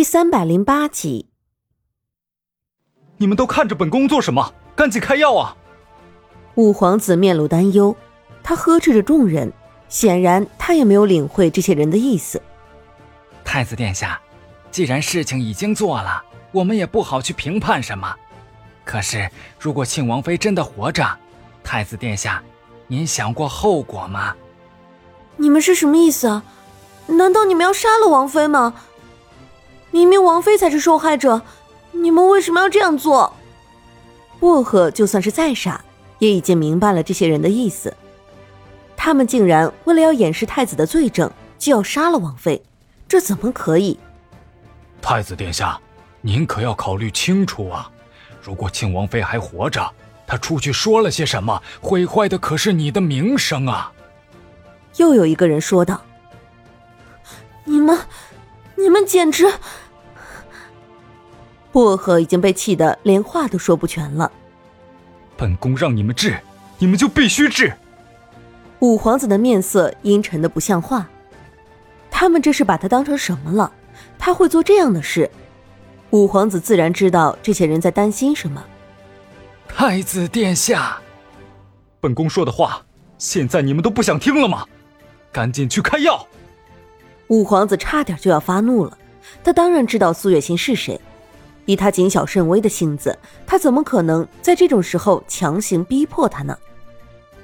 第三百零八集，你们都看着本宫做什么？赶紧开药啊！五皇子面露担忧，他呵斥着众人，显然他也没有领会这些人的意思。太子殿下，既然事情已经做了，我们也不好去评判什么。可是，如果庆王妃真的活着，太子殿下，您想过后果吗？你们是什么意思啊？难道你们要杀了王妃吗？明明王妃才是受害者，你们为什么要这样做？薄荷就算是再傻，也已经明白了这些人的意思。他们竟然为了要掩饰太子的罪证，就要杀了王妃，这怎么可以？太子殿下，您可要考虑清楚啊！如果庆王妃还活着，她出去说了些什么，毁坏的可是你的名声啊！又有一个人说道：“你们。”你们简直！薄荷已经被气得连话都说不全了。本宫让你们治，你们就必须治。五皇子的面色阴沉的不像话。他们这是把他当成什么了？他会做这样的事？五皇子自然知道这些人在担心什么。太子殿下，本宫说的话，现在你们都不想听了吗？赶紧去开药。五皇子差点就要发怒了，他当然知道苏月心是谁，以他谨小慎微的性子，他怎么可能在这种时候强行逼迫他呢？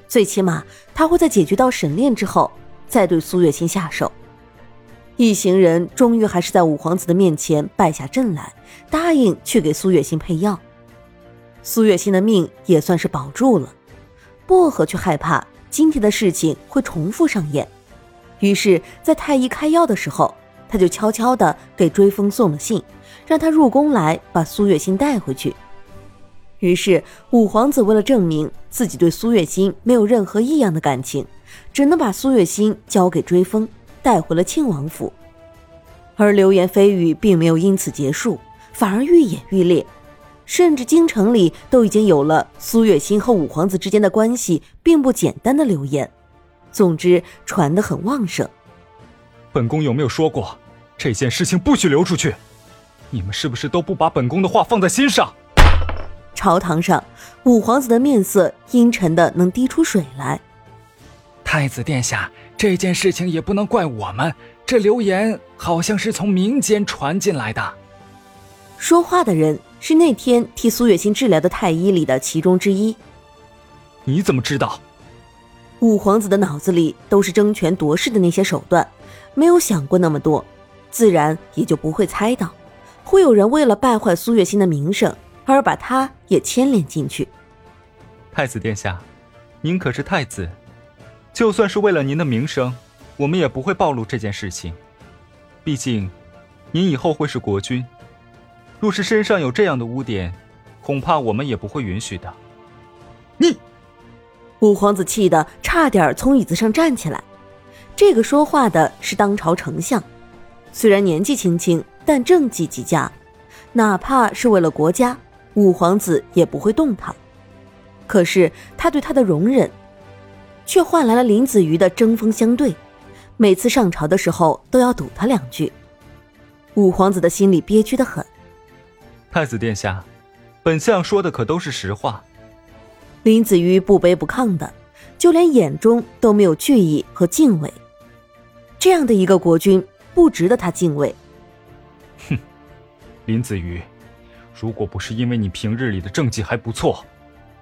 最起码他会在解决到沈炼之后，再对苏月心下手。一行人终于还是在五皇子的面前败下阵来，答应去给苏月心配药。苏月心的命也算是保住了，薄荷却害怕今天的事情会重复上演。于是，在太医开药的时候，他就悄悄地给追风送了信，让他入宫来把苏月心带回去。于是，五皇子为了证明自己对苏月心没有任何异样的感情，只能把苏月心交给追风，带回了庆王府。而流言蜚语并没有因此结束，反而愈演愈烈，甚至京城里都已经有了苏月心和五皇子之间的关系并不简单的流言。总之，传得很旺盛。本宫有没有说过，这件事情不许流出去？你们是不是都不把本宫的话放在心上？朝堂上，五皇子的面色阴沉的能滴出水来。太子殿下，这件事情也不能怪我们，这流言好像是从民间传进来的。说话的人是那天替苏月心治疗的太医里的其中之一。你怎么知道？五皇子的脑子里都是争权夺势的那些手段，没有想过那么多，自然也就不会猜到，会有人为了败坏苏月心的名声而把他也牵连进去。太子殿下，您可是太子，就算是为了您的名声，我们也不会暴露这件事情。毕竟，您以后会是国君，若是身上有这样的污点，恐怕我们也不会允许的。你。五皇子气得差点从椅子上站起来。这个说话的是当朝丞相，虽然年纪轻轻，但政绩极佳。哪怕是为了国家，五皇子也不会动他。可是他对他的容忍，却换来了林子瑜的针锋相对。每次上朝的时候都要堵他两句。五皇子的心里憋屈的很。太子殿下，本相说的可都是实话。林子瑜不卑不亢的，就连眼中都没有惧意和敬畏。这样的一个国君，不值得他敬畏。哼，林子瑜，如果不是因为你平日里的政绩还不错，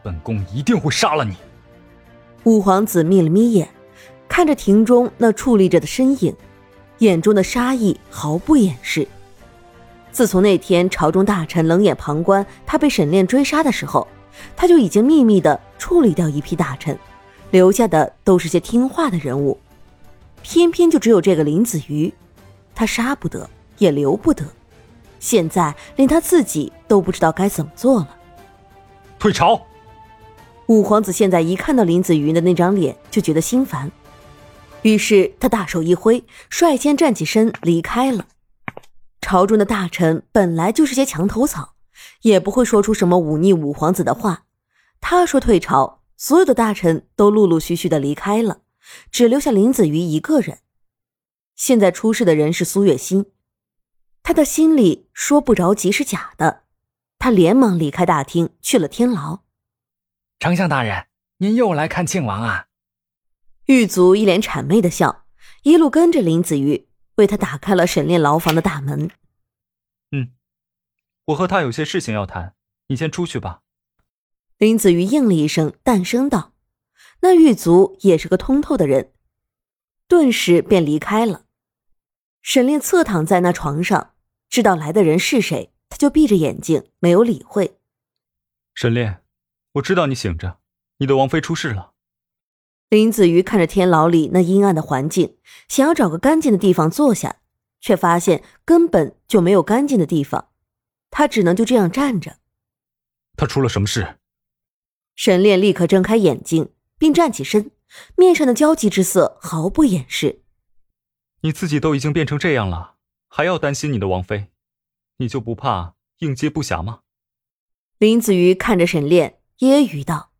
本宫一定会杀了你。五皇子眯了眯眼，看着庭中那矗立着的身影，眼中的杀意毫不掩饰。自从那天朝中大臣冷眼旁观他被沈炼追杀的时候。他就已经秘密的处理掉一批大臣，留下的都是些听话的人物，偏偏就只有这个林子瑜，他杀不得也留不得，现在连他自己都不知道该怎么做了。退朝！五皇子现在一看到林子瑜的那张脸就觉得心烦，于是他大手一挥，率先站起身离开了。朝中的大臣本来就是些墙头草。也不会说出什么忤逆五皇子的话。他说退朝，所有的大臣都陆陆续续的离开了，只留下林子瑜一个人。现在出事的人是苏月心。他的心里说不着急是假的，他连忙离开大厅去了天牢。丞相大人，您又来看庆王啊？狱卒一脸谄媚的笑，一路跟着林子瑜，为他打开了沈炼牢房的大门。嗯，我和他有些事情要谈，你先出去吧。林子瑜应了一声，淡声道：“那狱卒也是个通透的人，顿时便离开了。”沈炼侧躺在那床上，知道来的人是谁，他就闭着眼睛，没有理会。沈炼，我知道你醒着，你的王妃出事了。林子瑜看着天牢里那阴暗的环境，想要找个干净的地方坐下，却发现根本就没有干净的地方，他只能就这样站着。他出了什么事？沈炼立刻睁开眼睛，并站起身，面上的焦急之色毫不掩饰。你自己都已经变成这样了，还要担心你的王妃？你就不怕应接不暇吗？林子瑜看着沈炼，揶揄道。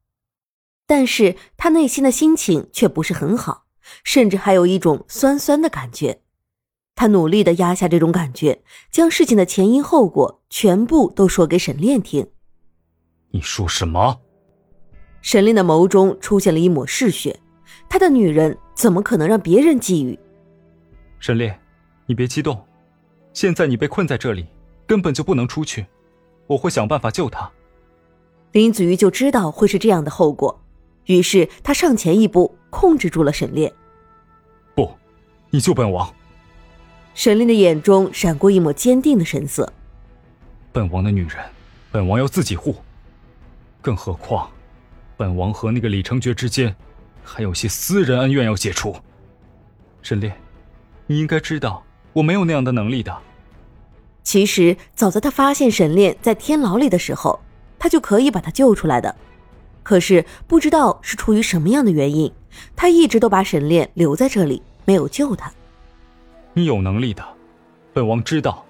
但是他内心的心情却不是很好，甚至还有一种酸酸的感觉。他努力的压下这种感觉，将事情的前因后果全部都说给沈炼听。你说什么？沈炼的眸中出现了一抹嗜血。他的女人怎么可能让别人觊觎？沈炼，你别激动。现在你被困在这里，根本就不能出去。我会想办法救他。林子瑜就知道会是这样的后果。于是他上前一步，控制住了沈炼。不，你救本王！沈炼的眼中闪过一抹坚定的神色。本王的女人，本王要自己护。更何况，本王和那个李成觉之间，还有些私人恩怨要解除。沈炼，你应该知道，我没有那样的能力的。其实早在他发现沈炼在天牢里的时候，他就可以把他救出来的。可是不知道是出于什么样的原因，他一直都把沈炼留在这里，没有救他。你有能力的，本王知道。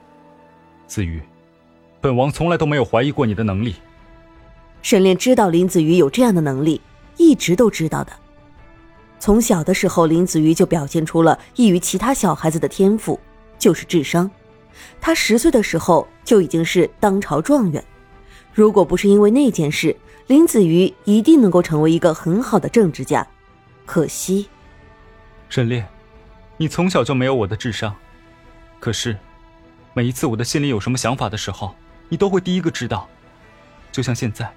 子瑜，本王从来都没有怀疑过你的能力。沈炼知道林子瑜有这样的能力，一直都知道的。从小的时候，林子瑜就表现出了异于其他小孩子的天赋，就是智商。他十岁的时候就已经是当朝状元。如果不是因为那件事，林子瑜一定能够成为一个很好的政治家。可惜，沈炼，你从小就没有我的智商。可是，每一次我的心里有什么想法的时候，你都会第一个知道。就像现在，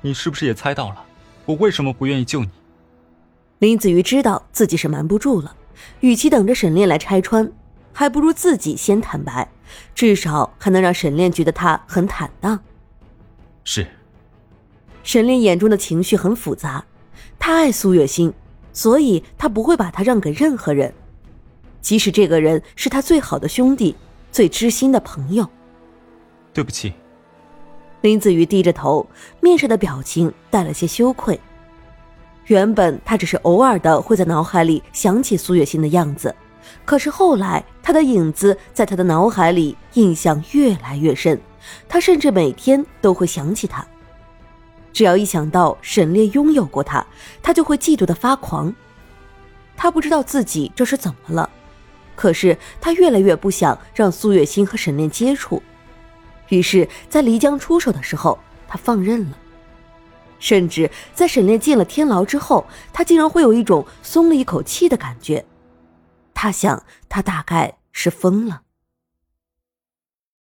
你是不是也猜到了我为什么不愿意救你？林子瑜知道自己是瞒不住了，与其等着沈炼来拆穿，还不如自己先坦白，至少还能让沈炼觉得他很坦荡。是，沈炼眼中的情绪很复杂，他爱苏月心，所以他不会把她让给任何人，即使这个人是他最好的兄弟、最知心的朋友。对不起，林子瑜低着头，面上的表情带了些羞愧。原本他只是偶尔的会在脑海里想起苏月心的样子，可是后来他的影子在他的脑海里印象越来越深。他甚至每天都会想起他。只要一想到沈烈拥有过他，他就会嫉妒的发狂。他不知道自己这是怎么了，可是他越来越不想让苏月心和沈炼接触。于是，在漓江出手的时候，他放任了。甚至在沈炼进了天牢之后，他竟然会有一种松了一口气的感觉。他想，他大概是疯了。